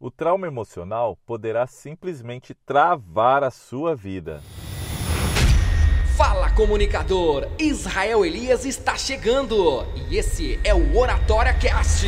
O trauma emocional poderá simplesmente travar a sua vida. Fala comunicador, Israel Elias está chegando e esse é o Oratória Cast.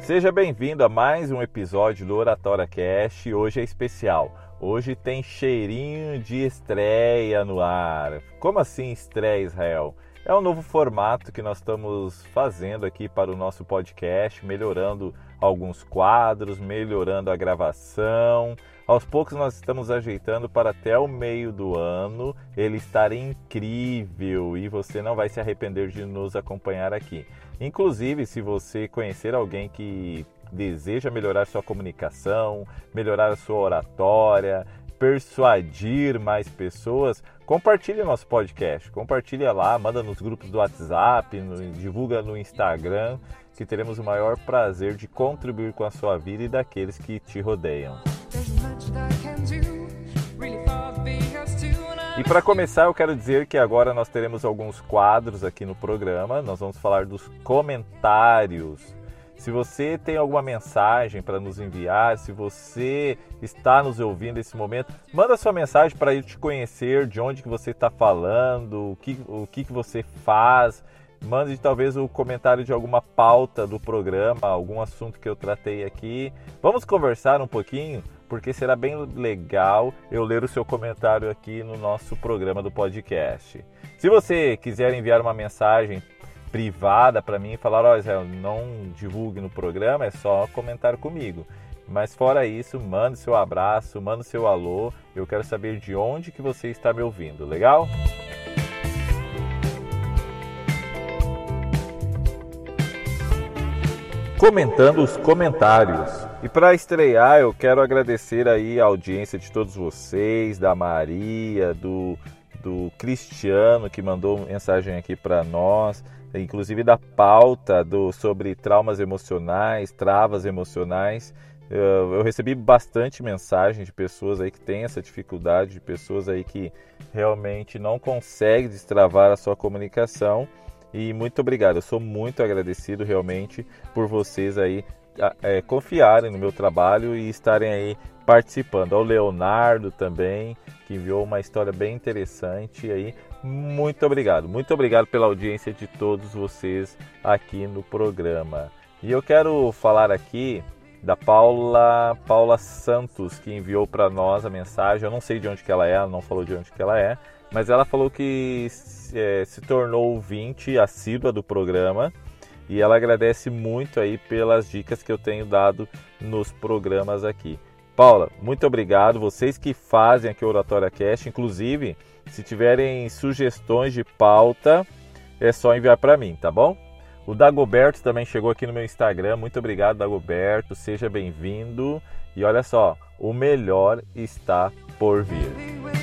Seja bem-vindo a mais um episódio do Oratória Cast. Hoje é especial. Hoje tem cheirinho de estreia no ar. Como assim estreia, Israel? É um novo formato que nós estamos fazendo aqui para o nosso podcast, melhorando alguns quadros, melhorando a gravação. Aos poucos nós estamos ajeitando para até o meio do ano ele estar incrível e você não vai se arrepender de nos acompanhar aqui. Inclusive, se você conhecer alguém que deseja melhorar sua comunicação, melhorar a sua oratória, persuadir mais pessoas, compartilhe nosso podcast, compartilha lá, manda nos grupos do WhatsApp, no, divulga no Instagram, que teremos o maior prazer de contribuir com a sua vida e daqueles que te rodeiam. E para começar, eu quero dizer que agora nós teremos alguns quadros aqui no programa. Nós vamos falar dos comentários se você tem alguma mensagem para nos enviar, se você está nos ouvindo nesse momento, manda sua mensagem para eu te conhecer, de onde que você está falando, o que, o que, que você faz. Mande talvez o comentário de alguma pauta do programa, algum assunto que eu tratei aqui. Vamos conversar um pouquinho, porque será bem legal eu ler o seu comentário aqui no nosso programa do podcast. Se você quiser enviar uma mensagem privada para mim e falar, ó, oh, Israel, não divulgue no programa, é só comentar comigo. Mas fora isso, mande seu abraço, mande seu alô. Eu quero saber de onde que você está me ouvindo, legal? Comentando os comentários. E para estrear, eu quero agradecer aí a audiência de todos vocês, da Maria, do, do Cristiano que mandou mensagem aqui para nós inclusive da pauta do, sobre traumas emocionais, travas emocionais. Eu, eu recebi bastante mensagem de pessoas aí que têm essa dificuldade, de pessoas aí que realmente não conseguem destravar a sua comunicação. E muito obrigado, eu sou muito agradecido realmente por vocês aí é, confiarem no meu trabalho e estarem aí participando. Ao Leonardo também, que enviou uma história bem interessante aí. Muito obrigado, muito obrigado pela audiência de todos vocês aqui no programa. E eu quero falar aqui da Paula Paula Santos que enviou para nós a mensagem. Eu não sei de onde que ela é, ela não falou de onde que ela é, mas ela falou que é, se tornou ouvinte assídua do programa e ela agradece muito aí pelas dicas que eu tenho dado nos programas aqui. Paula, muito obrigado. Vocês que fazem aqui o Oratória Cast, inclusive se tiverem sugestões de pauta, é só enviar para mim, tá bom? O Dagoberto também chegou aqui no meu Instagram. Muito obrigado, Dagoberto. Seja bem-vindo. E olha só, o melhor está por vir.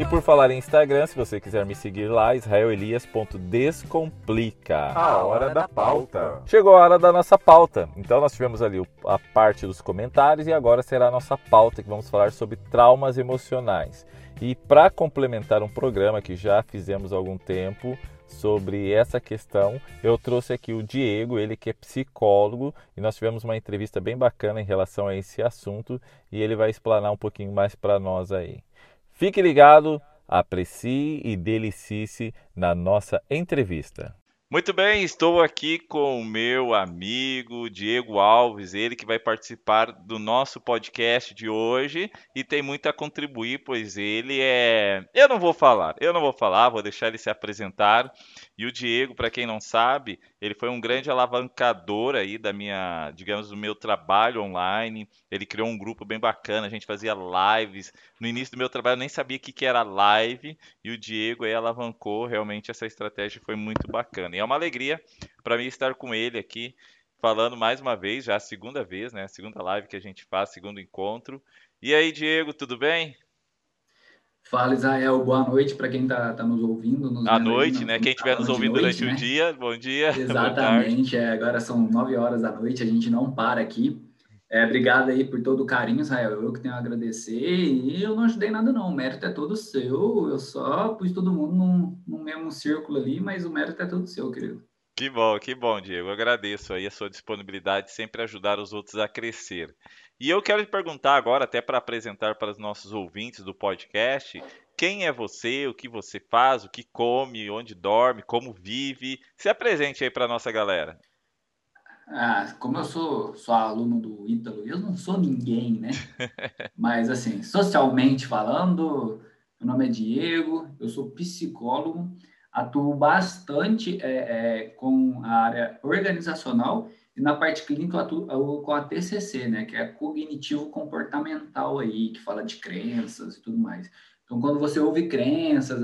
E por falar em Instagram, se você quiser me seguir lá, israelelias.descomplica. A hora da pauta. Chegou a hora da nossa pauta. Então nós tivemos ali a parte dos comentários e agora será a nossa pauta que vamos falar sobre traumas emocionais. E para complementar um programa que já fizemos há algum tempo sobre essa questão, eu trouxe aqui o Diego, ele que é psicólogo, e nós tivemos uma entrevista bem bacana em relação a esse assunto e ele vai explanar um pouquinho mais para nós aí. Fique ligado, aprecie e delicie-se na nossa entrevista. Muito bem, estou aqui com o meu amigo Diego Alves, ele que vai participar do nosso podcast de hoje e tem muito a contribuir, pois ele é. Eu não vou falar, eu não vou falar, vou deixar ele se apresentar. E o Diego, para quem não sabe, ele foi um grande alavancador aí da minha, digamos, do meu trabalho online. Ele criou um grupo bem bacana, a gente fazia lives. No início do meu trabalho eu nem sabia o que, que era live e o Diego aí alavancou realmente essa estratégia, foi muito bacana. E é uma alegria para mim estar com ele aqui falando mais uma vez, já a segunda vez, né? A segunda live que a gente faz, segundo encontro. E aí, Diego, tudo bem? Fala, Israel. Boa noite para quem está tá nos ouvindo. Nos à noite, né? Quem estiver nos ouvindo noite, durante né? o dia, bom dia. Exatamente. É, agora são nove horas da noite, a gente não para aqui. É, obrigado aí por todo o carinho, Israel. Eu que tenho a agradecer. E eu não ajudei nada, não. O mérito é todo seu. Eu só pus todo mundo num, num mesmo círculo ali, mas o mérito é todo seu, querido. Que bom, que bom, Diego. Eu agradeço aí a sua disponibilidade de sempre ajudar os outros a crescer. E eu quero te perguntar agora, até para apresentar para os nossos ouvintes do podcast, quem é você, o que você faz, o que come, onde dorme, como vive. Se apresente aí para a nossa galera. Ah, como eu sou, sou aluno do Ítalo, eu não sou ninguém, né? Mas, assim, socialmente falando, meu nome é Diego, eu sou psicólogo, atuo bastante é, é, com a área organizacional e na parte clínica com a TCC, né? Que é cognitivo comportamental aí, que fala de crenças e tudo mais. Então, quando você ouve crenças,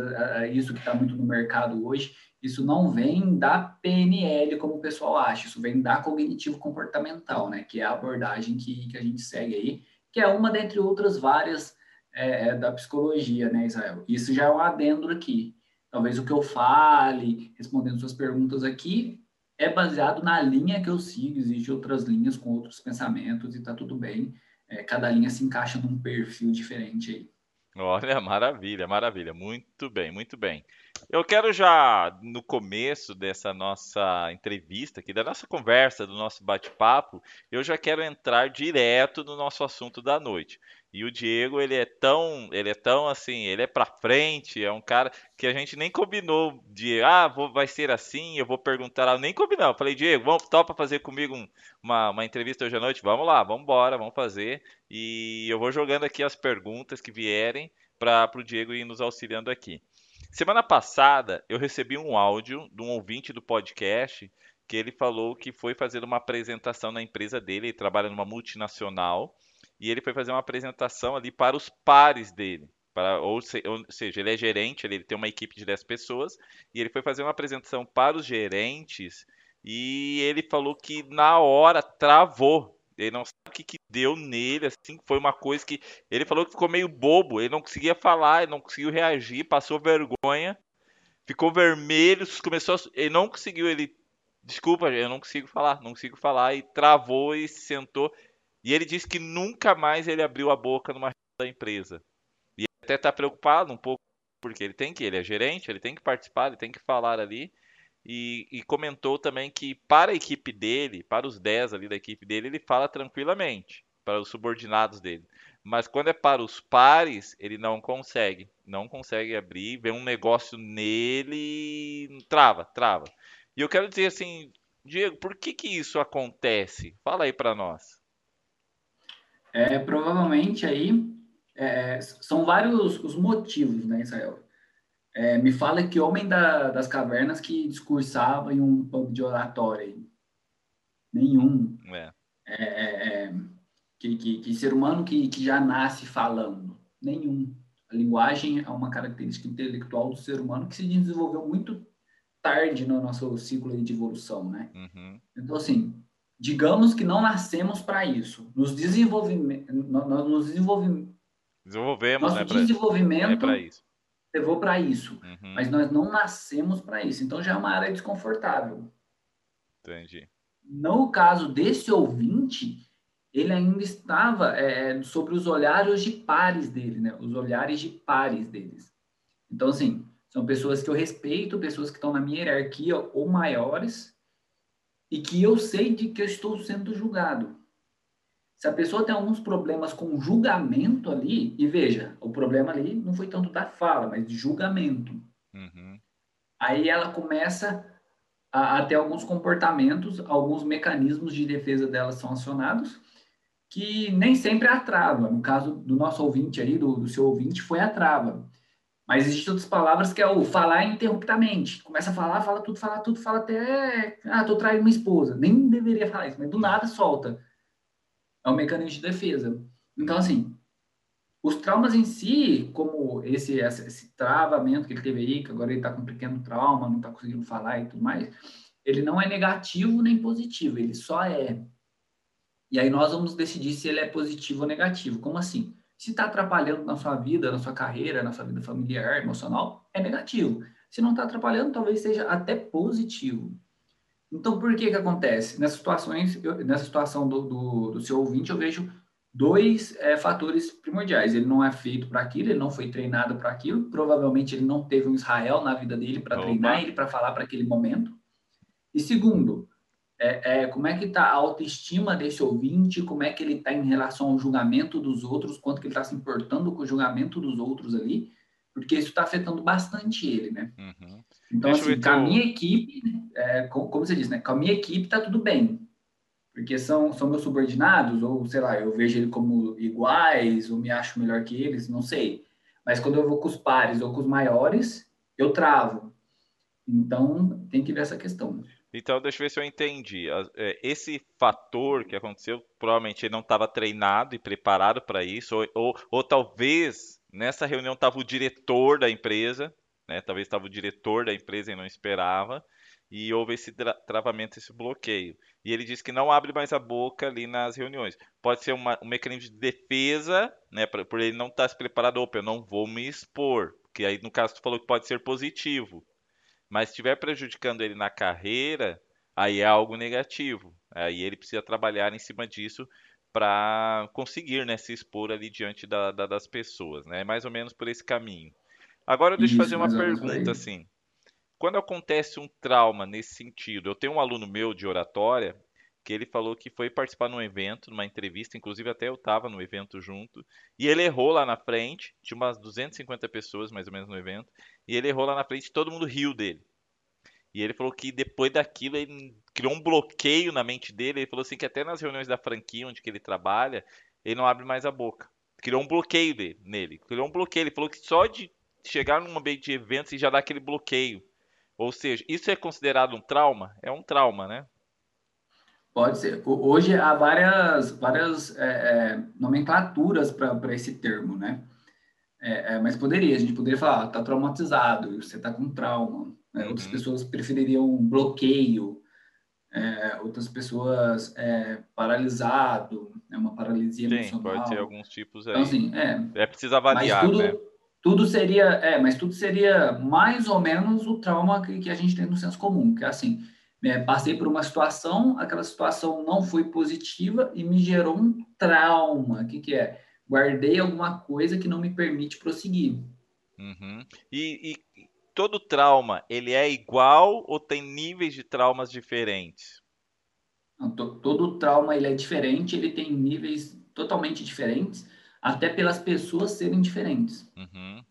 isso que está muito no mercado hoje, isso não vem da PNL, como o pessoal acha, isso vem da cognitivo-comportamental, né? Que é a abordagem que, que a gente segue aí, que é uma dentre outras várias é, é, da psicologia, né, Israel? Isso já é um adendo aqui. Talvez o que eu fale, respondendo suas perguntas aqui, é baseado na linha que eu sigo, existem outras linhas com outros pensamentos e tá tudo bem. É, cada linha se encaixa num perfil diferente aí. Olha, maravilha, maravilha. Muito bem, muito bem. Eu quero já, no começo dessa nossa entrevista aqui, da nossa conversa, do nosso bate-papo, eu já quero entrar direto no nosso assunto da noite. E o Diego, ele é tão, ele é tão assim, ele é para frente, é um cara que a gente nem combinou de, ah, vou, vai ser assim, eu vou perguntar, eu nem combinou. Eu falei, Diego, vamos, topa fazer comigo um, uma, uma entrevista hoje à noite? Vamos lá, vamos embora, vamos fazer. E eu vou jogando aqui as perguntas que vierem para o Diego ir nos auxiliando aqui. Semana passada, eu recebi um áudio de um ouvinte do podcast que ele falou que foi fazer uma apresentação na empresa dele, ele trabalha numa multinacional, e ele foi fazer uma apresentação ali para os pares dele. Para, ou, se, ou, seja, ele é gerente, ele, tem uma equipe de 10 pessoas, e ele foi fazer uma apresentação para os gerentes, e ele falou que na hora travou. Ele não sabe o que, que deu nele, assim, foi uma coisa que. Ele falou que ficou meio bobo, ele não conseguia falar, ele não conseguiu reagir, passou vergonha, ficou vermelho, começou a, Ele não conseguiu, ele. Desculpa, eu não consigo falar, não consigo falar, e travou e sentou. E ele disse que nunca mais ele abriu a boca numa da empresa. E até está preocupado um pouco, porque ele tem que, ele é gerente, ele tem que participar, ele tem que falar ali. E, e, comentou também que para a equipe dele, para os 10 ali da equipe dele, ele fala tranquilamente, para os subordinados dele. Mas quando é para os pares, ele não consegue. Não consegue abrir, vê um negócio nele, trava, trava. E eu quero dizer assim, Diego, por que que isso acontece? Fala aí para nós. É, provavelmente aí é, são vários os motivos, né, Israel? É, me fala que homem da, das cavernas que discursava em um pub de oratório. Nenhum. É. É, é. é, que, que, que, ser humano que, que já nasce falando. Nenhum. A linguagem é uma característica intelectual do ser humano que se desenvolveu muito tarde no nosso ciclo de evolução, né? Uhum. Então, assim, digamos que não nascemos para isso. Nos desenvolvimento, nos desenvolvimento, desenvolvemos, nosso né, desenvolvimento pra, é isso. Levou para isso, uhum. mas nós não nascemos para isso. Então já é uma área desconfortável. Entendi. No caso desse ouvinte, ele ainda estava é, sobre os olhares de pares dele, né? Os olhares de pares deles. Então, assim, são pessoas que eu respeito, pessoas que estão na minha hierarquia ou maiores, e que eu sei de que eu estou sendo julgado. Se a pessoa tem alguns problemas com julgamento ali, e veja, o problema ali não foi tanto da fala, mas de julgamento. Uhum. Aí ela começa a, a, ter alguns comportamentos, alguns mecanismos de defesa dela são acionados, que nem sempre é a trava. No caso do nosso ouvinte aí, do, do seu ouvinte, foi a trava. Mas existem outras palavras que é o falar interruptamente. Começa a falar, fala tudo, fala tudo, fala até. Ah, tô traindo uma esposa. Nem deveria falar isso, mas do nada solta. É um mecanismo de defesa. Então, assim, os traumas em si, como esse, esse travamento que ele teve aí, que agora ele tá com um pequeno trauma, não tá conseguindo falar e tudo mais, ele não é negativo nem positivo, ele só é. E aí nós vamos decidir se ele é positivo ou negativo. Como assim? Se está atrapalhando na sua vida, na sua carreira, na sua vida familiar, emocional, é negativo. Se não está atrapalhando, talvez seja até positivo. Então, por que que acontece? Nessas situações, eu, nessa situação do, do, do, seu ouvinte, eu vejo dois é, fatores primordiais. Ele não é feito para aquilo, ele não foi treinado para aquilo, provavelmente ele não teve um Israel na vida dele para treinar ele, para falar para aquele momento. E segundo, é, é, como é que está a autoestima desse ouvinte, como é que ele está em relação ao julgamento dos outros, quanto que ele está se importando com o julgamento dos outros ali, porque isso está afetando bastante ele, né? Uhum. Então, Deixa assim, com a minha equipe, é, como, como, você disse, né? Com a minha equipe está tudo bem, porque são, são meus subordinados, ou sei lá, eu vejo ele como iguais, ou me acho melhor que eles, não sei. Mas quando eu vou com os pares ou com os maiores, eu travo. Então, tem que ver essa questão. Então, deixa eu ver se eu entendi. É, esse fator que aconteceu, provavelmente ele não estava treinado e preparado para isso, ou, ou, ou, talvez nessa reunião estava o diretor da empresa, né? talvez estava o diretor da empresa e não esperava, e houve esse travamento, esse bloqueio. E ele disse que não abre mais a boca ali nas reuniões. Pode ser uma, um mecanismo de defesa, né? por, por ele não estar tá se preparado, opa, eu não vou me expor, que aí no caso tu falou que pode ser positivo. Mas se estiver prejudicando ele na carreira, aí é algo negativo. Aí ele precisa trabalhar em cima disso para conseguir né, se expor ali diante da, da, das pessoas. Né? É mais ou menos por esse caminho. Agora deixa eu fazer uma pergunta assim. Quando acontece um trauma nesse sentido, eu tenho um aluno meu de oratória que ele falou que foi participar num evento, numa entrevista, inclusive até eu estava no evento junto, e ele errou lá na frente, tinha umas 250 pessoas mais ou menos no evento, e ele errou lá na frente e todo mundo riu dele. E ele falou que depois daquilo ele criou um bloqueio na mente dele, ele falou assim que até nas reuniões da franquia onde que ele trabalha, ele não abre mais a boca. Criou um bloqueio dele, nele, criou um bloqueio, ele falou que só de chegar num ambiente de eventos e já dá aquele bloqueio. Ou seja, isso é considerado um trauma? É um trauma, né? Pode ser. Hoje há várias, várias é, é, nomenclaturas para esse termo, né? É, é, mas poderia, a gente poderia falar, ah, tá traumatizado, você tá com trauma. Né? Uhum. Outras pessoas prefeririam bloqueio, é, outras pessoas é, paralisado, né? uma paralisia Sim, emocional. pode ter alguns tipos então, aí. Então, assim, é, é preciso avaliar, tudo, né? Tudo seria, é, mas tudo seria mais ou menos o trauma que, que a gente tem no senso comum, que é assim, é, passei por uma situação, aquela situação não foi positiva e me gerou um trauma. O que, que é? Guardei alguma coisa que não me permite prosseguir. Uhum. E, e, todo trauma, ele é igual ou tem níveis de traumas diferentes? Não, todo trauma ele é diferente, ele tem níveis totalmente diferentes, até pelas pessoas serem diferentes. Uhum.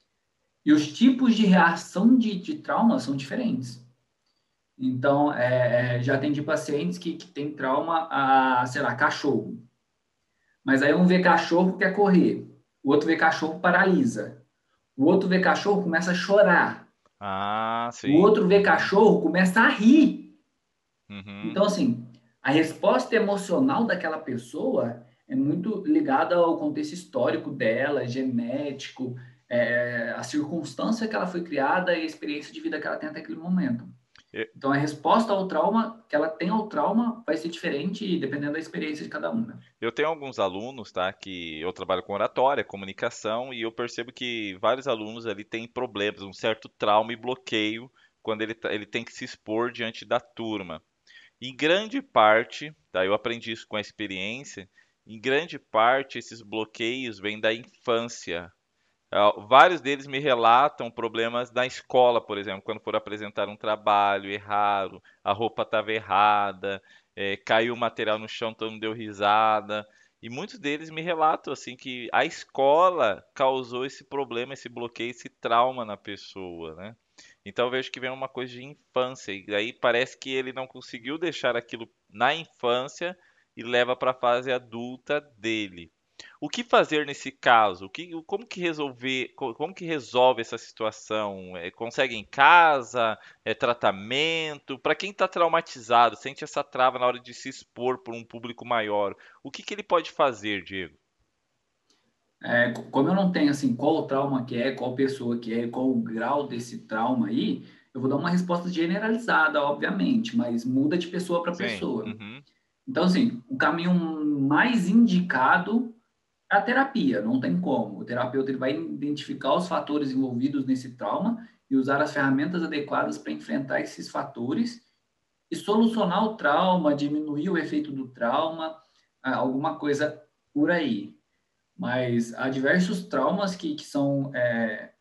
E os tipos de reação de, de trauma são diferentes. Então, é, é, já atendi pacientes que, que têm trauma a, sei lá, cachorro. Mas aí um vê cachorro quer correr, o outro vê cachorro paralisa, o outro vê cachorro começa a chorar. Ah, sim. O outro vê cachorro começa a rir. Uhum. Então, assim, a resposta emocional daquela pessoa é muito ligada ao contexto histórico dela, genético, é, a circunstância que ela foi criada e a experiência de vida que ela tem até aquele momento. Então, a resposta ao trauma que ela tem ao trauma vai ser diferente dependendo da experiência de cada um. Né? Eu tenho alguns alunos, tá, que eu trabalho com oratória, comunicação, e eu percebo que vários alunos ali têm problemas, um certo trauma e bloqueio quando ele, tá, ele tem que se expor diante da turma. Em grande parte, tá, eu aprendi isso com a experiência, em grande parte esses bloqueios vêm da infância, é, vários deles me relatam problemas na escola, por exemplo, quando for apresentar um trabalho, errado, a roupa estava errada, é, caiu o material no chão, todo mundo deu risada. E muitos deles me relatam assim que a escola causou esse problema, esse bloqueio, esse trauma na pessoa, né? Então eu vejo que vem uma coisa de infância e aí parece que ele não conseguiu deixar aquilo na infância e leva para a fase adulta dele. O que fazer nesse caso? O que, como que resolver? Como que resolve essa situação? É, consegue em casa? É tratamento? Para quem está traumatizado, sente essa trava na hora de se expor por um público maior, o que, que ele pode fazer, Diego? É, como eu não tenho assim qual o trauma que é, qual pessoa que é, qual o grau desse trauma aí, eu vou dar uma resposta generalizada, obviamente, mas muda de pessoa para pessoa. Uhum. Então, assim, o caminho mais indicado a terapia, não tem como. O terapeuta ele vai identificar os fatores envolvidos nesse trauma e usar as ferramentas adequadas para enfrentar esses fatores e solucionar o trauma, diminuir o efeito do trauma, alguma coisa por aí. Mas há diversos traumas que, que são é,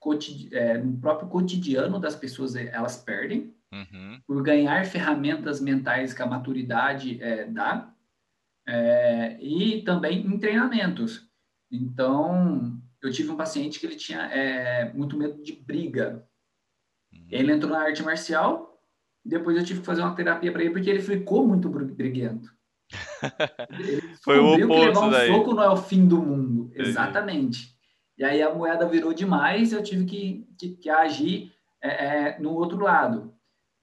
é, no próprio cotidiano das pessoas, elas perdem, uhum. por ganhar ferramentas mentais que a maturidade é, dá, é, e também em treinamentos. Então, eu tive um paciente que ele tinha é, muito medo de briga. Uhum. Ele entrou na arte marcial, depois eu tive que fazer uma terapia para ele porque ele ficou muito briguento. Ele Foi o oposto que levar um daí. soco não é o fim do mundo. Entendi. Exatamente. E aí a moeda virou demais e eu tive que, que, que agir é, é, no outro lado.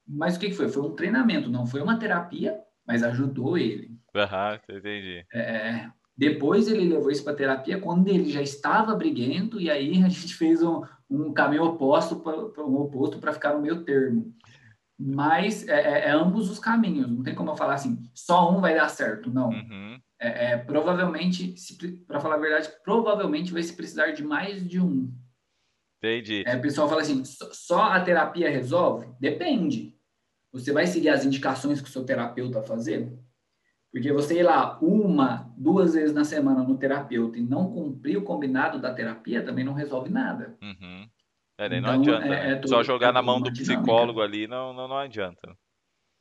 Mas o que, que foi? Foi um treinamento, não foi uma terapia, mas ajudou ele. Aham, entendi. É, depois ele levou isso para terapia quando ele já estava briguento e aí a gente fez um, um caminho oposto para um oposto para ficar no meio termo. Mas é, é, é, ambos os caminhos. Não tem como eu falar assim, só um vai dar certo. Não. Uhum. É, é, provavelmente, para falar a verdade, provavelmente vai se precisar de mais de um. Entendi. É, o pessoal fala assim, só a terapia resolve? Depende. Você vai seguir as indicações que o seu terapeuta fazer? Porque você ir lá uma, duas vezes na semana no terapeuta e não cumprir o combinado da terapia também não resolve nada. Uhum. É, então, não adianta. É, é Só jogar é na mão do psicólogo ali não, não, não adianta.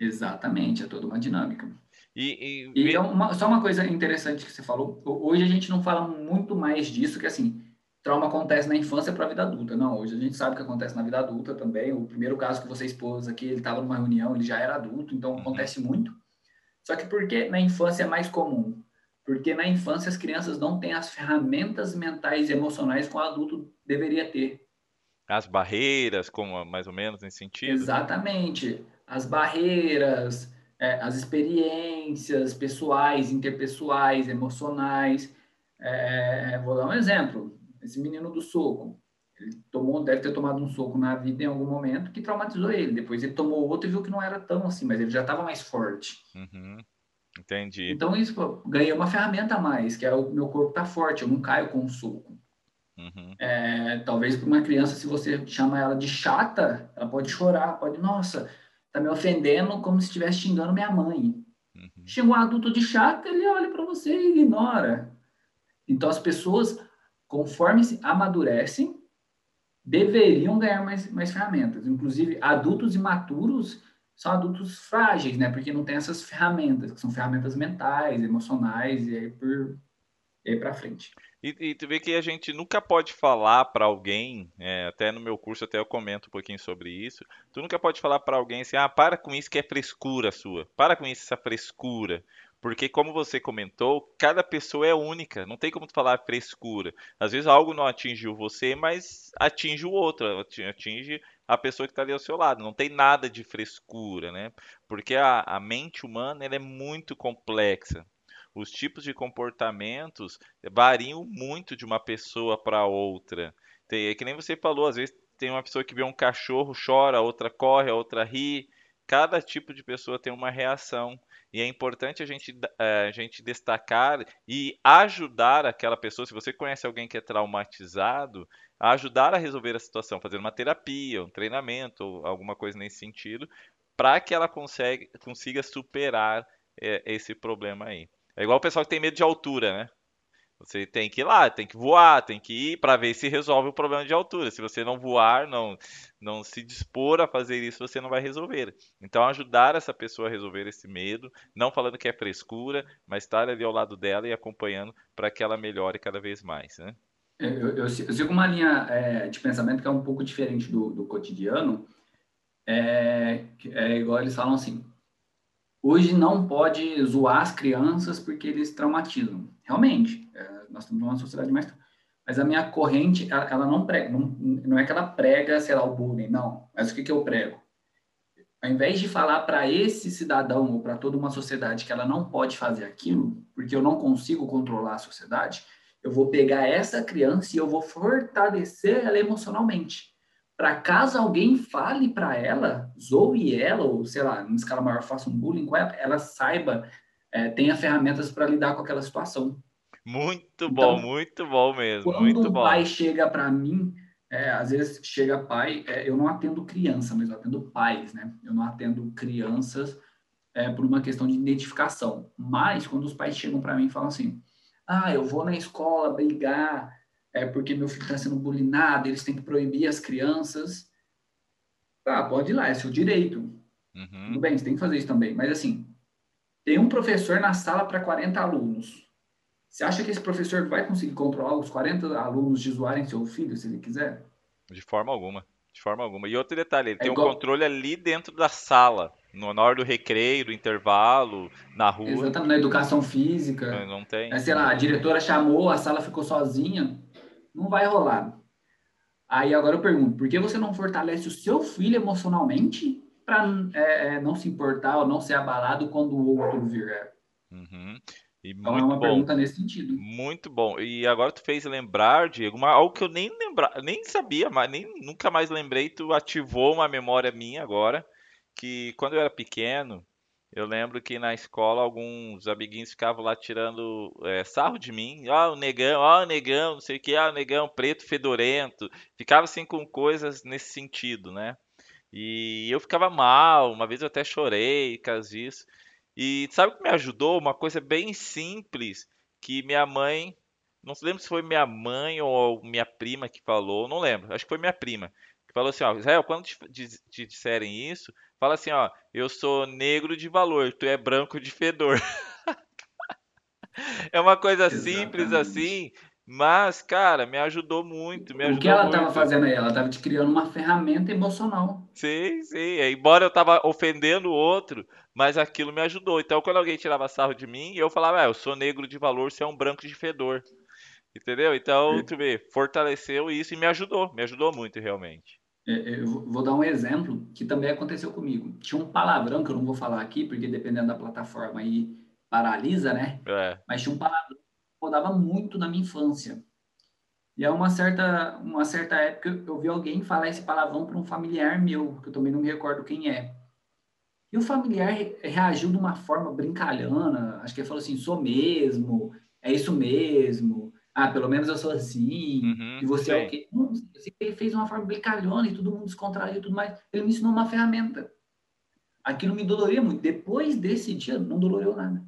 Exatamente, é toda uma dinâmica. E, e, e é uma, só uma coisa interessante que você falou. Hoje a gente não fala muito mais disso, que assim, trauma acontece na infância para a vida adulta. Não, hoje a gente sabe que acontece na vida adulta também. O primeiro caso que você expôs aqui, ele estava numa reunião, ele já era adulto, então uhum. acontece muito. Só que por que na infância é mais comum? Porque na infância as crianças não têm as ferramentas mentais e emocionais que o adulto deveria ter. As barreiras, como mais ou menos nesse sentido? Exatamente. As barreiras, é, as experiências pessoais, interpessoais, emocionais. É, vou dar um exemplo. Esse menino do soco. Ele tomou, deve ter tomado um soco na vida em algum momento que traumatizou ele. Depois ele tomou outro e viu que não era tão assim, mas ele já estava mais forte. Uhum. Entendi. Então isso, pô, ganhei uma ferramenta a mais, que é o meu corpo tá forte, eu não caio com um soco. Uhum. É, talvez para uma criança, se você chama ela de chata, ela pode chorar, pode, nossa, tá me ofendendo como se estivesse xingando minha mãe. Uhum. Chega um adulto de chata, ele olha para você e ignora. Então as pessoas, conforme se amadurecem, deveriam ganhar mais, mais ferramentas. Inclusive, adultos imaturos são adultos frágeis, né? Porque não tem essas ferramentas, que são ferramentas mentais, emocionais, e aí por e aí para frente. E, e, tu vê que a gente nunca pode falar para alguém, é, até no meu curso até eu comento um pouquinho sobre isso. Tu nunca pode falar para alguém assim, ah, para com isso que é frescura sua. Para com isso essa frescura. Porque, como você comentou, cada pessoa é única. Não tem como tu falar frescura. Às vezes algo não atingiu você, mas atinge o outro, atinge a pessoa que está ali ao seu lado. Não tem nada de frescura, né? Porque a, a mente humana ela é muito complexa. Os tipos de comportamentos variam muito de uma pessoa para outra. Tem, é que nem você falou, às vezes tem uma pessoa que vê um cachorro, chora, a outra corre, a outra ri. Cada tipo de pessoa tem uma reação. E é importante a gente, eh, a gente destacar e ajudar aquela pessoa. Se você conhece alguém que é traumatizado, ajudar a resolver a situação, fazer uma terapia, um treinamento, alguma coisa nesse sentido, para que ela consegue, consiga superar é, esse problema aí. É igual o pessoal que tem medo de altura, né? Você tem que ir lá, tem que voar, tem que ir para ver se resolve o problema de altura. Se você não voar, não, não se dispor a fazer isso, você não vai resolver. Então, ajudar essa pessoa a resolver esse medo, não falando que é frescura, mas estar ali ao lado dela e acompanhando para que ela melhore cada vez mais, né? Eu, eu, eu sigo uma linha é, de pensamento que é um pouco diferente do, do cotidiano. É, é igual eles falam assim: hoje não pode zoar as crianças porque eles traumatizam. Realmente, é, nós temos uma sociedade mais. Mas a minha corrente, ela, ela não prega, não, não, é que ela prega, sei lá, o bullying, não. Mas o que, que eu prego? Ao invés de falar para esse cidadão ou para toda uma sociedade que ela não pode fazer aquilo, porque eu não consigo controlar a sociedade, eu vou pegar essa criança e eu vou fortalecer ela emocionalmente. Para caso alguém fale para ela, zoe ela, ou sei lá, em escala maior, faça um bullying com ela, ela saiba, é, tenha ferramentas para lidar com aquela situação. Muito bom, então, muito bom mesmo. Quando muito um bom. pai chega para mim, é, às vezes chega pai, é, eu não atendo criança, mas eu atendo pais, né? Eu não atendo crianças é, por uma questão de identificação. Mas quando os pais chegam para mim e falam assim, ah, eu vou na escola brigar é porque meu filho está sendo bulinado, eles têm que proibir as crianças. Tá, pode ir lá, é seu direito. Uhum. Tudo bem, você tem que fazer isso também. Mas assim, tem um professor na sala para 40 alunos. Você acha que esse professor vai conseguir controlar os 40 alunos de zoarem seu filho, se ele quiser? De forma alguma. De forma alguma. E outro detalhe, ele é tem igual... um controle ali dentro da sala, no, na hora do recreio, do intervalo, na rua. Exatamente, na educação física. Não tem. É, sei lá, a diretora chamou, a sala ficou sozinha. Não vai rolar. Aí agora eu pergunto, por que você não fortalece o seu filho emocionalmente para é, é, não se importar ou não ser abalado quando o outro vier? Uhum. E então é uma bom. pergunta nesse sentido. Muito bom. E agora tu fez lembrar, Diego, uma, algo que eu nem lembra, nem sabia, mas nem nunca mais lembrei. Tu ativou uma memória minha agora, que quando eu era pequeno, eu lembro que na escola alguns amiguinhos ficavam lá tirando é, sarro de mim. Ó, o negão, ó, o negão, não sei o que, ó, o negão preto fedorento. Ficava assim com coisas nesse sentido, né? E eu ficava mal, uma vez eu até chorei por causa disso. E sabe o que me ajudou? Uma coisa bem simples que minha mãe, não lembro se foi minha mãe ou minha prima que falou, não lembro, acho que foi minha prima, que falou assim, ó, Israel, quando te, te disserem isso, fala assim, ó, eu sou negro de valor, tu é branco de fedor. é uma coisa Exatamente. simples assim, mas, cara, me ajudou muito. Me ajudou o que ela estava fazendo aí? Ela estava te criando uma ferramenta emocional. Sim, sim. Embora eu estava ofendendo o outro, mas aquilo me ajudou. Então, quando alguém tirava sarro de mim, eu falava, ah, eu sou negro de valor, você é um branco de fedor. Entendeu? Então, tu vê, fortaleceu isso e me ajudou. Me ajudou muito, realmente. É, é, eu vou dar um exemplo que também aconteceu comigo. Tinha um palavrão que eu não vou falar aqui, porque dependendo da plataforma aí paralisa, né? É. Mas tinha um palavrão rodava muito na minha infância. E a uma certa, uma certa época eu vi alguém falar esse palavrão para um familiar meu, que eu também não me recordo quem é. E o familiar reagiu de uma forma brincalhona, acho que ele falou assim, sou mesmo, é isso mesmo, ah, pelo menos eu sou assim, uhum, e você sim. é o quê? Não, ele fez uma forma brincalhona e todo mundo descontraiu e tudo mais. Ele me ensinou uma ferramenta. Aquilo me doloria muito. Depois desse dia, não doloreu nada.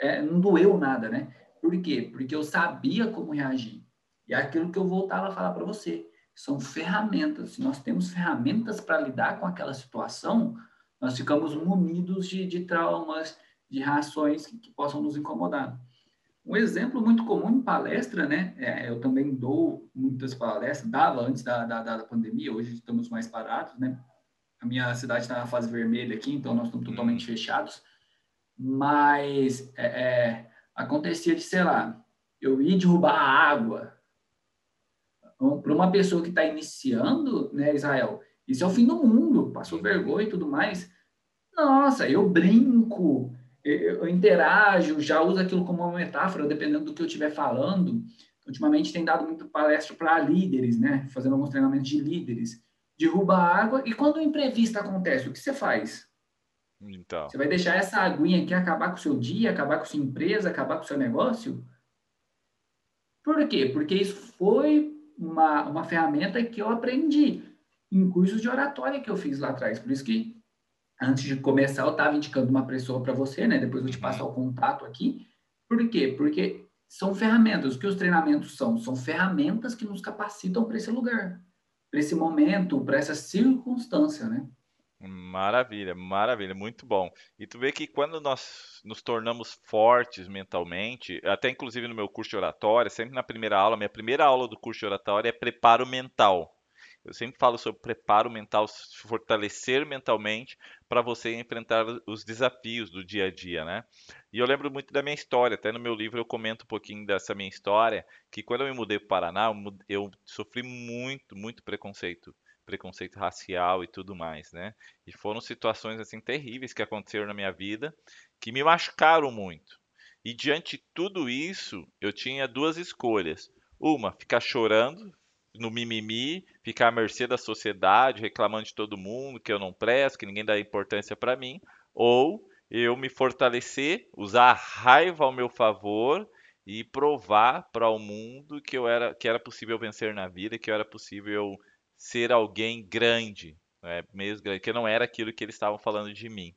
É, não doeu nada, né? Por quê? Porque eu sabia como reagir. E é aquilo que eu voltava a falar para você. São ferramentas. Se nós temos ferramentas para lidar com aquela situação, nós ficamos munidos de, de traumas, de reações que, que, possam nos incomodar. Um exemplo muito comum em palestra, né? É, eu também dou muitas palestras, dava antes da, da, da pandemia, hoje estamos mais parados, né? A minha cidade está na fase vermelha aqui, então nós estamos totalmente uhum. fechados. Mas é, é acontecia de, sei lá, eu ir derrubar a água para uma pessoa que está iniciando, né, Israel, isso é o fim do mundo, passou vergonha e tudo mais. Nossa, eu brinco, eu, interajo, já uso aquilo como uma metáfora, dependendo do que eu estiver falando. Ultimamente tem dado muito palestra para líderes, né, fazendo alguns treinamentos de líderes. Derruba a água e quando o imprevisto acontece, o que você faz? Então. Você vai deixar essa aguinha aqui acabar com o seu dia, acabar com a sua empresa, acabar com o seu negócio? Por quê? Porque isso foi uma, uma ferramenta que eu aprendi em cursos de oratória que eu fiz lá atrás. Por isso que, antes de começar, eu estava indicando uma pessoa para você, né? Depois eu te passo o contato aqui. Por quê? Porque são ferramentas. O que os treinamentos são? São ferramentas que nos capacitam para esse lugar, para esse momento, para essa circunstância, né? Maravilha, maravilha, muito bom. E tu vê que quando nós nos tornamos fortes mentalmente, até inclusive no meu curso de oratória, sempre na primeira aula, minha primeira aula do curso de oratória é preparo mental. Eu sempre falo sobre preparo mental, fortalecer mentalmente para você enfrentar os desafios do dia a dia, né? E eu lembro muito da minha história, até no meu livro eu comento um pouquinho dessa minha história, que quando eu me mudei para o Paraná, eu sofri muito, muito preconceito preconceito racial e tudo mais, né? E foram situações assim terríveis que aconteceram na minha vida que me machucaram muito. E diante de tudo isso, eu tinha duas escolhas. Uma, ficar chorando no mimimi, ficar à mercê da sociedade, reclamando de todo mundo, que eu não presto, que ninguém dá importância para mim, ou eu me fortalecer, usar a raiva ao meu favor e provar para o mundo que eu era que era possível vencer na vida, que era possível ser alguém grande, né? mesmo grande, que não era aquilo que eles estavam falando de mim.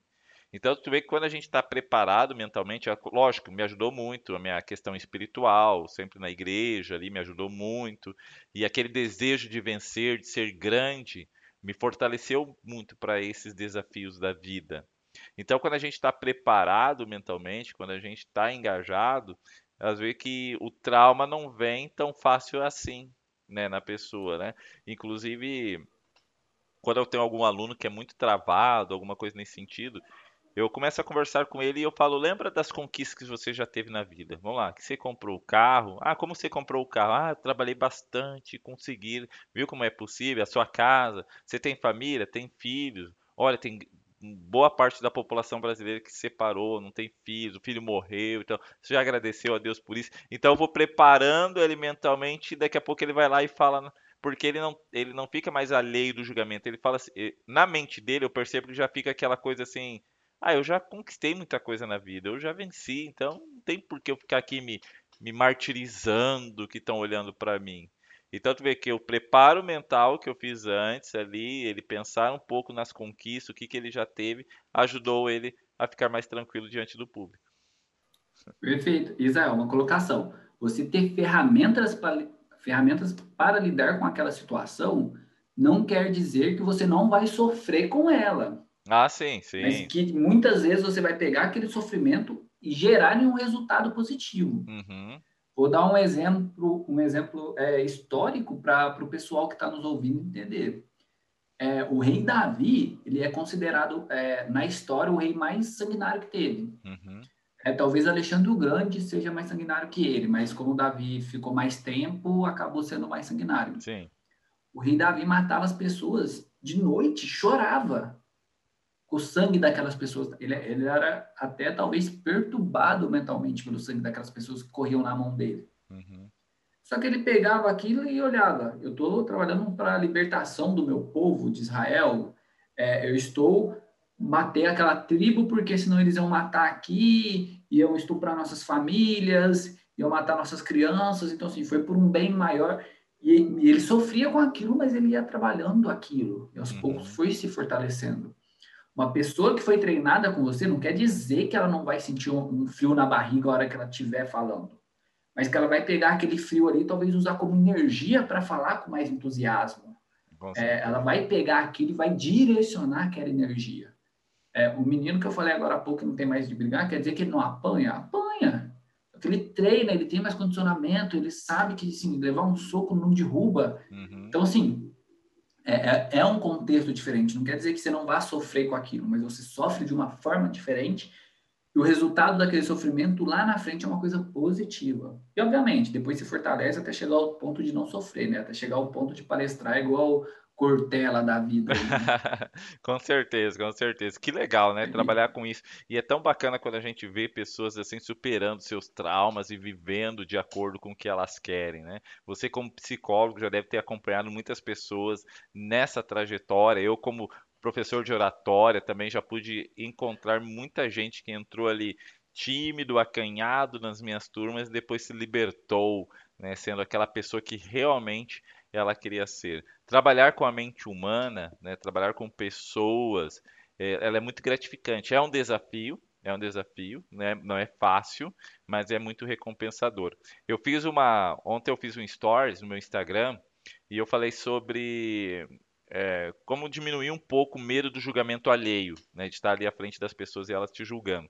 Então, tu vê que quando a gente está preparado mentalmente, lógico, me ajudou muito a minha questão espiritual, sempre na igreja ali, me ajudou muito. E aquele desejo de vencer, de ser grande, me fortaleceu muito para esses desafios da vida. Então, quando a gente está preparado mentalmente, quando a gente está engajado, às vezes que o trauma não vem tão fácil assim, né, na pessoa, né? Inclusive, quando eu tenho algum aluno que é muito travado, alguma coisa nesse sentido, eu começo a conversar com ele e eu falo: lembra das conquistas que você já teve na vida? Vamos lá, que você comprou o carro. Ah, como você comprou o carro? Ah, trabalhei bastante, consegui. Viu como é possível? A sua casa. Você tem família? Tem filhos? Olha, tem boa parte da população brasileira que se separou, não tem filhos, o filho morreu, então você já agradeceu a Deus por isso. Então eu vou preparando ele mentalmente e daqui a pouco ele vai lá e fala porque ele não, ele não fica mais alheio do julgamento. Ele fala assim, na mente dele eu percebo que já fica aquela coisa assim, ah, eu já conquistei muita coisa na vida, eu já venci, então não tem por que eu ficar aqui me, me martirizando que estão olhando para mim. Então tu vê que o preparo mental que eu fiz antes ali, ele pensar um pouco nas conquistas, o que, que ele já teve, ajudou ele a ficar mais tranquilo diante do público. Perfeito. Israel, uma colocação. Você ter ferramentas para, ferramentas para lidar com aquela situação não quer dizer que você não vai sofrer com ela. Ah, sim, sim. Mas que muitas vezes você vai pegar aquele sofrimento e gerar um resultado positivo. Uhum. Vou dar um exemplo, um exemplo é, histórico para o pessoal que está nos ouvindo entender. É, o rei Davi, ele é considerado, é, na história, o rei mais sanguinário que teve. Uhum. É, talvez Alexandre o Grande seja mais sanguinário que ele, mas como Davi ficou mais tempo, acabou sendo mais sanguinário. Sim. O rei Davi matava as pessoas de noite, chorava o sangue daquelas pessoas. Ele, ele era até talvez perturbado mentalmente pelo sangue daquelas pessoas que corriam na mão dele. Uhum. Só que ele pegava aquilo e olhava. Eu estou trabalhando para a libertação do meu povo de Israel. É, eu estou matei aquela tribo porque senão eles iam matar aqui, iam estuprar nossas famílias, iam matar nossas crianças. Então assim foi por um bem maior. E, e ele sofria com aquilo, mas ele ia trabalhando aquilo. E aos uhum. poucos foi se fortalecendo. Uma pessoa que foi treinada com você não quer dizer que ela não vai sentir um, um frio na barriga a hora que ela estiver falando. Mas que ela vai pegar aquele frio ali e talvez usar como energia para falar com mais entusiasmo. É, ela vai pegar aquilo e vai direcionar aquela energia. É, o menino que eu falei agora há pouco que não tem mais de brigar, quer dizer que ele não apanha? Apanha. Ele treina, ele tem mais condicionamento, ele sabe que assim, levar um soco não derruba. Uhum. Então, assim, é, é, é, um contexto diferente. Não quer dizer que você não vá sofrer com aquilo, mas você sofre de uma forma diferente e o resultado daquele sofrimento lá na frente é uma coisa positiva. E, obviamente, depois se fortalece até chegar ao ponto de não sofrer, né? Até chegar ao ponto de palestrar igual Cortella da vida. Né? com certeza, com certeza. Que legal, né? Trabalhar com isso. E é tão bacana quando a gente vê pessoas assim superando seus traumas e vivendo de acordo com o que elas querem, né? Você como psicólogo já deve ter acompanhado muitas pessoas nessa trajetória. Eu como professor de oratória também já pude encontrar muita gente que entrou ali tímido, acanhado nas minhas turmas, e depois se libertou, né, sendo aquela pessoa que realmente ela queria ser. Trabalhar com a mente humana, né, trabalhar com pessoas, é, ela é muito gratificante. É um desafio, é um desafio, né? não é fácil, mas é muito recompensador. Eu fiz uma, ontem eu fiz um stories no meu Instagram e eu falei sobre é, como diminuir um pouco o medo do julgamento alheio, né, de estar ali à frente das pessoas e elas te julgando.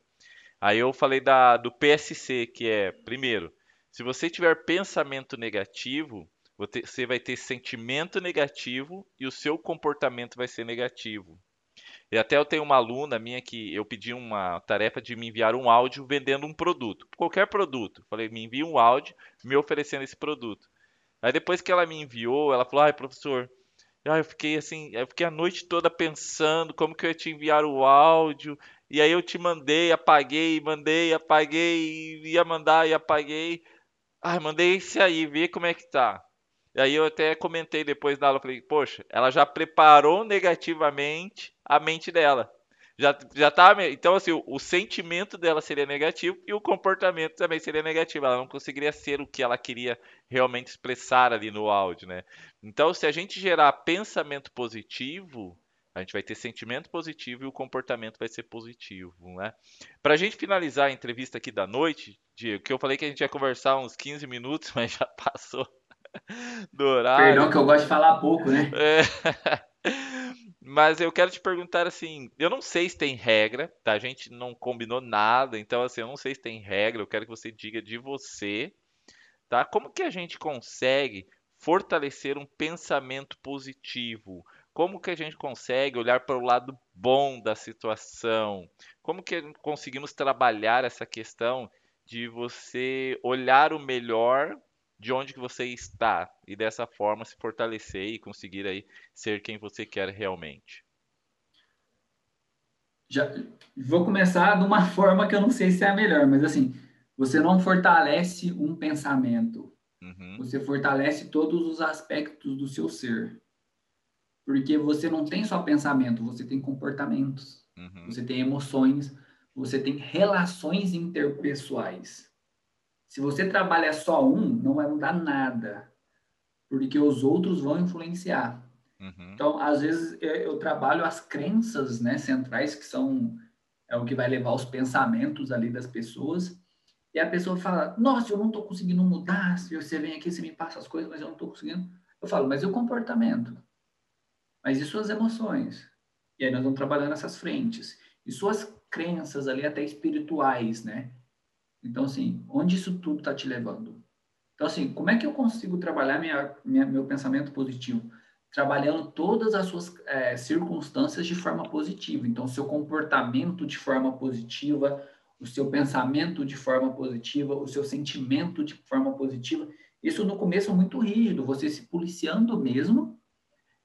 Aí eu falei da, do PSC, que é, primeiro, se você tiver pensamento negativo, você vai ter sentimento negativo e o seu comportamento vai ser negativo. E até eu tenho uma aluna minha que eu pedi uma tarefa de me enviar um áudio vendendo um produto, qualquer produto. Falei, me envia um áudio me oferecendo esse produto. Aí depois que ela me enviou, ela falou: "Ai, professor, eu fiquei assim, eu fiquei a noite toda pensando como que eu ia te enviar o áudio. E aí eu te mandei, apaguei, mandei, apaguei, ia mandar e apaguei. Ai, mandei esse aí, vê como é que tá. E aí eu até comentei depois da aula, falei, poxa, ela já preparou negativamente a mente dela. Já, já tá, então assim, o, o, sentimento dela seria negativo e o comportamento também seria negativo. Ela não conseguiria ser o que ela queria realmente expressar ali no áudio, né? Então, se a gente gerar pensamento positivo, A gente vai ter sentimento positivo e o comportamento vai ser positivo, né? Para a gente finalizar a entrevista aqui da noite, Diego, que eu falei que a gente ia conversar uns 15 minutos, mas já passou do horário. Perdão que eu gosto de falar pouco, né? É. Mas eu quero te perguntar assim, eu não sei se tem regra, tá? A gente não combinou nada, então assim, eu não sei se tem regra, eu quero que você diga de você, tá? Como que a gente consegue fortalecer um pensamento positivo? Como que a gente consegue olhar para o lado bom da situação? Como que conseguimos trabalhar essa questão de você olhar o melhor de onde que você está e dessa forma se fortalecer e conseguir aí ser quem você quer realmente. Já vou começar de uma forma que eu não sei se é a melhor, mas assim, você não fortalece um pensamento. Uhum. Você fortalece todos os aspectos do seu ser. Porque você não tem só pensamento, você tem comportamentos, uhum. você tem emoções, você tem relações interpessoais. Se você trabalha só um, não vai mudar nada, porque os outros vão influenciar. Uhum. Então, às vezes, eu trabalho as crenças né, centrais, que são é o que vai levar os pensamentos ali das pessoas, e a pessoa fala, nossa, eu não estou conseguindo mudar, se você vem aqui, você me passa as coisas, mas eu não estou conseguindo. Eu falo, mas e o comportamento? Mas e suas emoções? E aí nós vamos trabalhando essas frentes. E suas crenças ali, até espirituais, né? Então, assim, onde isso tudo está te levando? Então, assim, como é que eu consigo trabalhar minha, minha meu pensamento positivo? Trabalhando todas as suas é, circunstâncias de forma positiva. Então, seu comportamento de forma positiva, o seu pensamento de forma positiva, o seu sentimento de forma positiva. Isso no começo é muito rígido, você se policiando mesmo,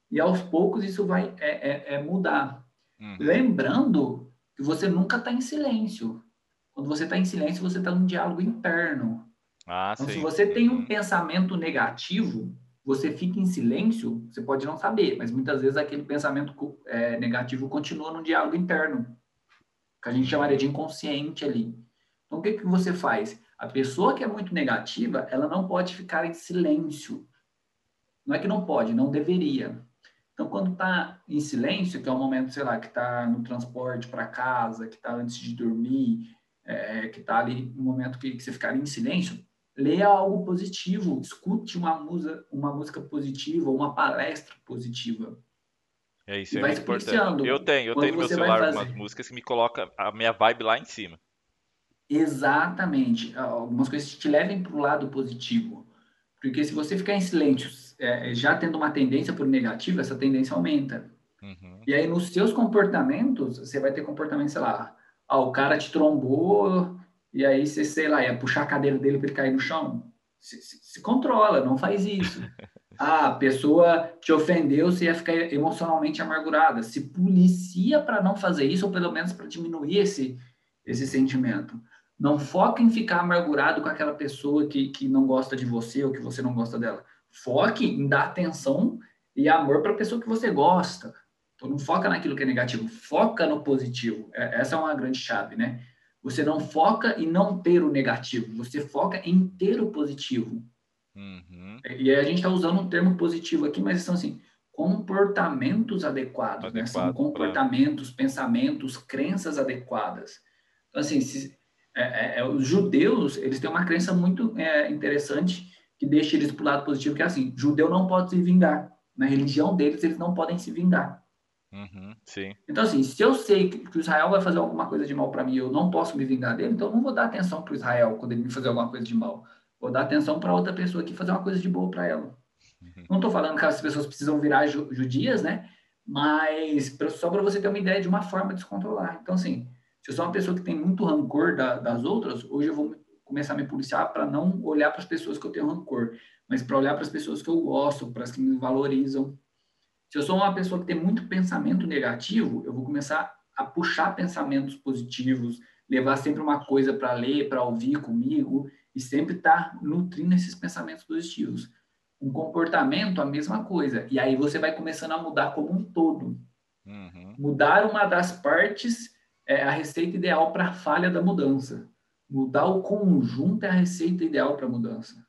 e aos poucos isso vai é, é, é mudar. Uhum. Lembrando que você nunca está em silêncio. Quando você está em silêncio, você está num diálogo interno. Ah, então, sim. se você tem um uhum. pensamento negativo, você fica em silêncio, você pode não saber, mas muitas vezes aquele pensamento é, negativo continua no diálogo interno, que a gente chamaria de inconsciente ali. Então, o que, que você faz? A pessoa que é muito negativa, ela não pode ficar em silêncio. Não é que não pode, não deveria. Então, quando está em silêncio, que é o momento, sei lá, que está no transporte para casa, que está antes de dormir, é, que está ali no momento que, que, você ficar em silêncio, leia algo positivo, escute uma música, uma música positiva, uma palestra positiva. É isso, é muito importante. Eu tenho, eu tenho no meu celular algumas músicas que me colocam a minha vibe lá em cima. Exatamente. Algumas coisas que te levem para o lado positivo. Porque se você ficar em silêncio, é, já tendo uma tendência por negativo, essa tendência aumenta. Uhum. E aí, nos seus comportamentos, você vai ter comportamento, sei lá, ah, o cara te trombou e aí você, sei lá, ia puxar a cadeira dele para ele cair no chão. Se, se, se, controla, não faz isso. Ah, a pessoa te ofendeu, você ia ficar emocionalmente amargurada. Se policia para não fazer isso, ou pelo menos para diminuir esse, esse sentimento. Não foca em ficar amargurado com aquela pessoa que, que não gosta de você ou que você não gosta dela. Foque em dar atenção e amor para a pessoa que você gosta. Então, não foca naquilo que é negativo, foca no positivo. É, essa é uma grande chave, né? Você não foca em não ter o negativo, você foca em ter o positivo. Uhum. E aí a gente está usando um termo positivo aqui, mas são assim, comportamentos adequados, Adequado, né? São comportamentos, pra... pensamentos, crenças adequadas. Então, assim, se, é, é, é, os judeus, eles têm uma crença muito é, interessante que deixa eles para o lado positivo, que é assim, judeu não pode se vingar. Na religião deles, eles não podem se vingar. Uhum, sim. Então, assim, se eu sei que, o Israel vai fazer alguma coisa de mal para mim, eu não posso me vingar dele, então eu não vou dar atenção para o Israel quando ele me fazer alguma coisa de mal. Vou dar atenção para outra pessoa que fazer uma coisa de boa para ela. Uhum. Não estou falando que as pessoas precisam virar ju judias, né? Mas só para você ter uma ideia de uma forma de se controlar. Então, assim, se eu sou uma pessoa que tem muito rancor da, das outras, hoje eu vou começar a me policiar para não olhar para as pessoas que eu tenho rancor, mas para olhar para as pessoas que eu gosto, para as que me valorizam, se eu sou uma pessoa que tem muito pensamento negativo, eu vou começar a puxar pensamentos positivos, levar sempre uma coisa para ler, para ouvir comigo e sempre estar tá nutrindo esses pensamentos positivos. Um comportamento, a mesma coisa. E aí você vai começando a mudar como um todo. Uhum. Mudar uma das partes é a receita ideal para a falha da mudança. Mudar o conjunto é a receita ideal para a mudança.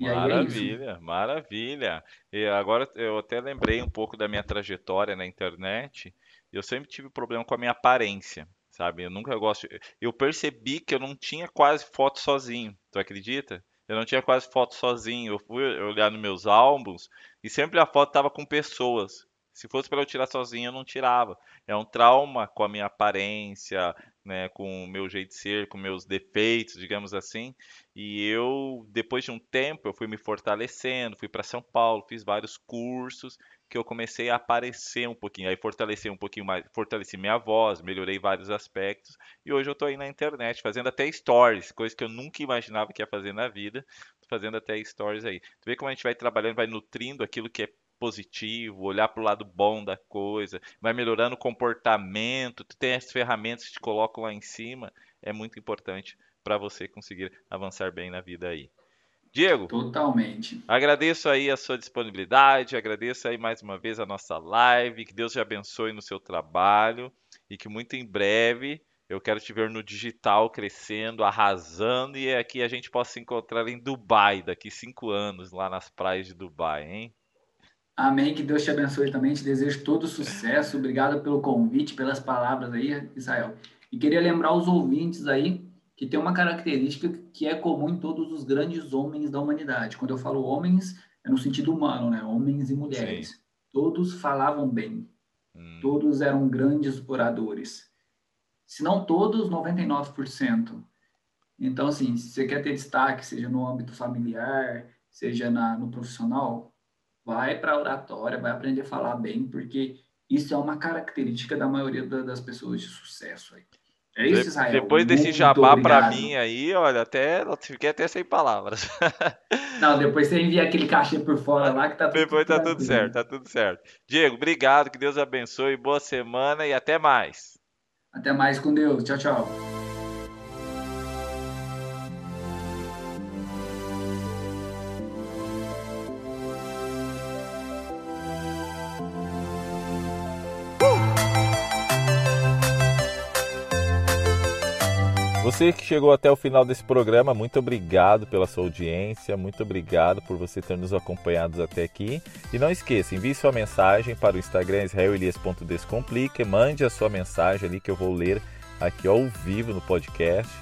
É maravilha, é maravilha. E agora eu até lembrei um pouco da minha trajetória na internet. Eu sempre tive problema com a minha aparência, sabe? Eu nunca gosto. Eu percebi que eu não tinha quase foto sozinho. Tu acredita? Eu não tinha quase foto sozinho. Eu fui olhar nos meus álbuns e sempre a foto estava com pessoas. Se fosse para eu tirar sozinho, eu não tirava. É um trauma com a minha aparência, né, com o meu jeito de ser, com meus defeitos, digamos assim. E eu, depois de um tempo, eu fui me fortalecendo, fui para São Paulo, fiz vários cursos que eu comecei a aparecer um pouquinho, aí fortalecer um pouquinho mais, fortaleci minha voz, melhorei vários aspectos. E hoje eu estou aí na internet fazendo até stories, coisa que eu nunca imaginava que ia fazer na vida, fazendo até stories aí. Tu vê como a gente vai trabalhando, vai nutrindo aquilo que é positivo, olhar para o lado bom da coisa, vai melhorando o comportamento, tu tem as ferramentas que te colocam lá em cima, é muito importante para você conseguir avançar bem na vida aí. Diego. Totalmente. Agradeço aí a sua disponibilidade, agradeço aí mais uma vez a nossa live, que Deus te abençoe no seu trabalho e que muito em breve eu quero te ver no digital crescendo, arrasando e aqui a gente possa se encontrar em Dubai daqui cinco anos, lá nas praias de Dubai, hein? Amém. Que Deus te abençoe também. Te desejo todo sucesso. Obrigado pelo convite, pelas palavras aí, Israel. E queria lembrar os ouvintes aí que tem uma característica que é comum em todos os grandes homens da humanidade. Quando eu falo homens, é no sentido humano, né? Homens e mulheres. Sim. Todos falavam bem. Hum. Todos eram grandes oradores. Se não todos, 99%. Então, assim, se você quer ter destaque, seja no âmbito familiar, seja na, no profissional, vai para a oratória, vai aprender a falar bem, porque isso é uma característica da maioria das pessoas de sucesso aí. É isso, Israel. Depois Muito desse jabá para mim aí, olha, até fiquei até sem palavras. Não, depois você envia aquele cachê por fora lá que tá tudo Depois tá tudo certo, tá tudo certo. Diego, obrigado, que Deus abençoe, boa semana e até mais. Até mais com Deus. Tchau, tchau. Você que chegou até o final desse programa, muito obrigado pela sua audiência, muito obrigado por você ter nos acompanhado até aqui. E não esqueça, envie sua mensagem para o Instagram israelelias.descomplica, mande a sua mensagem ali que eu vou ler aqui ao vivo no podcast.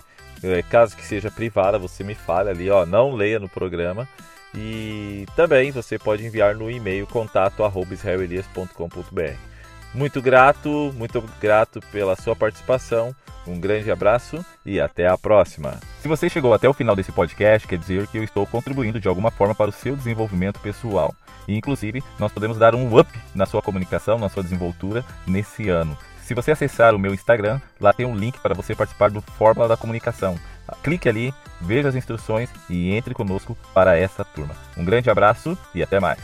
É, caso que seja privada, você me fale ali, ó, não leia no programa. E também você pode enviar no e-mail contato@israelelias.com.br. Muito grato, muito grato pela sua participação. Um grande abraço e até a próxima. Se você chegou até o final desse podcast, quer dizer que eu estou contribuindo de alguma forma para o seu desenvolvimento pessoal. E, inclusive, nós podemos dar um up na sua comunicação, na sua desenvoltura nesse ano. Se você acessar o meu Instagram, lá tem um link para você participar do Fórmula da Comunicação. Clique ali, veja as instruções e entre conosco para essa turma. Um grande abraço e até mais.